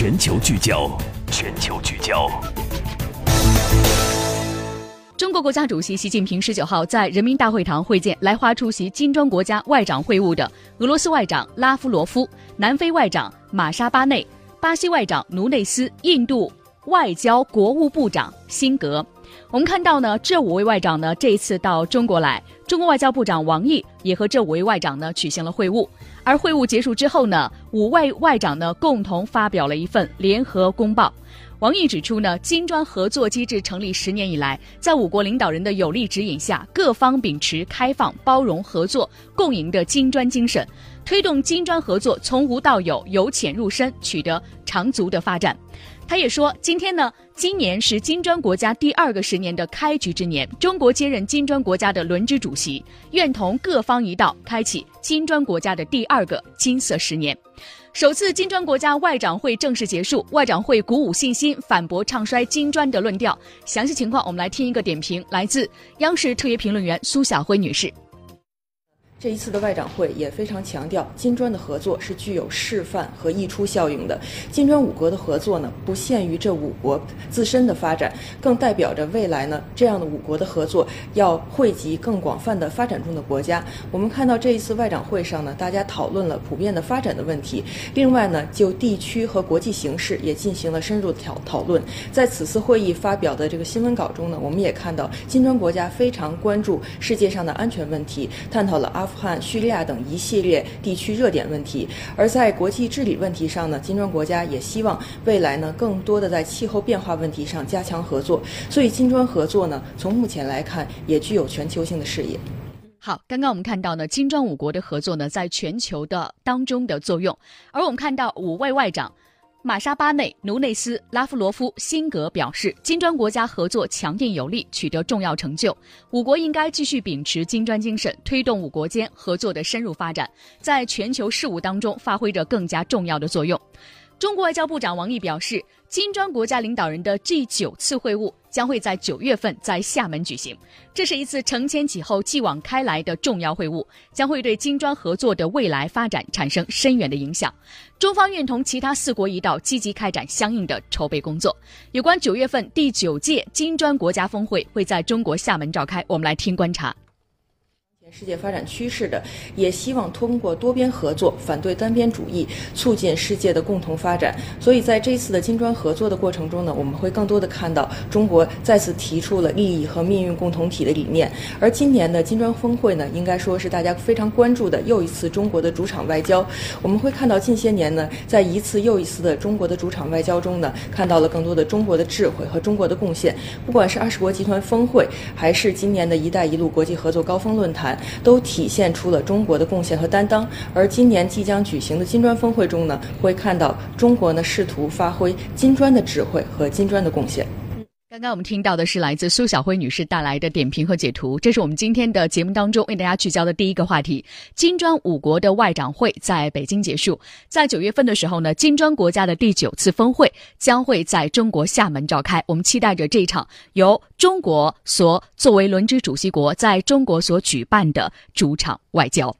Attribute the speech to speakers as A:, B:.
A: 全球聚焦，全球聚焦。
B: 中国国家主席习近平十九号在人民大会堂会见来华出席金砖国家外长会晤的俄罗斯外长拉夫罗夫、南非外长马沙巴内、巴西外长卢内斯、印度外交国务部长辛格。我们看到呢，这五位外长呢这一次到中国来，中国外交部长王毅也和这五位外长呢举行了会晤。而会晤结束之后呢，五位外长呢共同发表了一份联合公报。王毅指出呢，金砖合作机制成立十年以来，在五国领导人的有力指引下，各方秉持开放、包容、合作、共赢的金砖精神，推动金砖合作从无到有、由浅入深，取得长足的发展。他也说，今天呢，今年是金砖国家第二个十年的开局之年，中国接任金砖国家的轮值主席，愿同各方一道，开启金砖国家的第二个金色十年。首次金砖国家外长会正式结束，外长会鼓舞信心，反驳唱衰金砖的论调。详细情况，我们来听一个点评，来自央视特约评论员苏晓辉女士。
C: 这一次的外长会也非常强调，金砖的合作是具有示范和溢出效应的。金砖五国的合作呢，不限于这五国自身的发展，更代表着未来呢，这样的五国的合作要惠及更广泛的发展中的国家。我们看到这一次外长会上呢，大家讨论了普遍的发展的问题，另外呢，就地区和国际形势也进行了深入的讨讨论。在此次会议发表的这个新闻稿中呢，我们也看到金砖国家非常关注世界上的安全问题，探讨了阿。阿富汗、叙利亚等一系列地区热点问题，而在国际治理问题上呢，金砖国家也希望未来呢，更多的在气候变化问题上加强合作。所以，金砖合作呢，从目前来看，也具有全球性的视野。
B: 好，刚刚我们看到呢，金砖五国的合作呢，在全球的当中的作用，而我们看到五位外长。马沙巴内、努内斯、拉夫罗夫、辛格表示，金砖国家合作强劲有力，取得重要成就。五国应该继续秉持金砖精神，推动五国间合作的深入发展，在全球事务当中发挥着更加重要的作用。中国外交部长王毅表示，金砖国家领导人的第九次会晤将会在九月份在厦门举行。这是一次承前启后、继往开来的重要会晤，将会对金砖合作的未来发展产生深远的影响。中方愿同其他四国一道，积极开展相应的筹备工作。有关九月份第九届金砖国家峰会会在中国厦门召开，我们来听观察。
C: 世界发展趋势的，也希望通过多边合作，反对单边主义，促进世界的共同发展。所以，在这次的金砖合作的过程中呢，我们会更多的看到中国再次提出了利益和命运共同体的理念。而今年的金砖峰会呢，应该说是大家非常关注的又一次中国的主场外交。我们会看到近些年呢，在一次又一次的中国的主场外交中呢，看到了更多的中国的智慧和中国的贡献。不管是二十国集团峰会，还是今年的一带一路国际合作高峰论坛。都体现出了中国的贡献和担当。而今年即将举行的金砖峰会中呢，会看到中国呢试图发挥金砖的智慧和金砖的贡献。
B: 刚刚我们听到的是来自苏小辉女士带来的点评和解读，这是我们今天的节目当中为大家聚焦的第一个话题。金砖五国的外长会在北京结束，在九月份的时候呢，金砖国家的第九次峰会将会在中国厦门召开。我们期待着这一场由中国所作为轮值主席国在中国所举办的主场外交。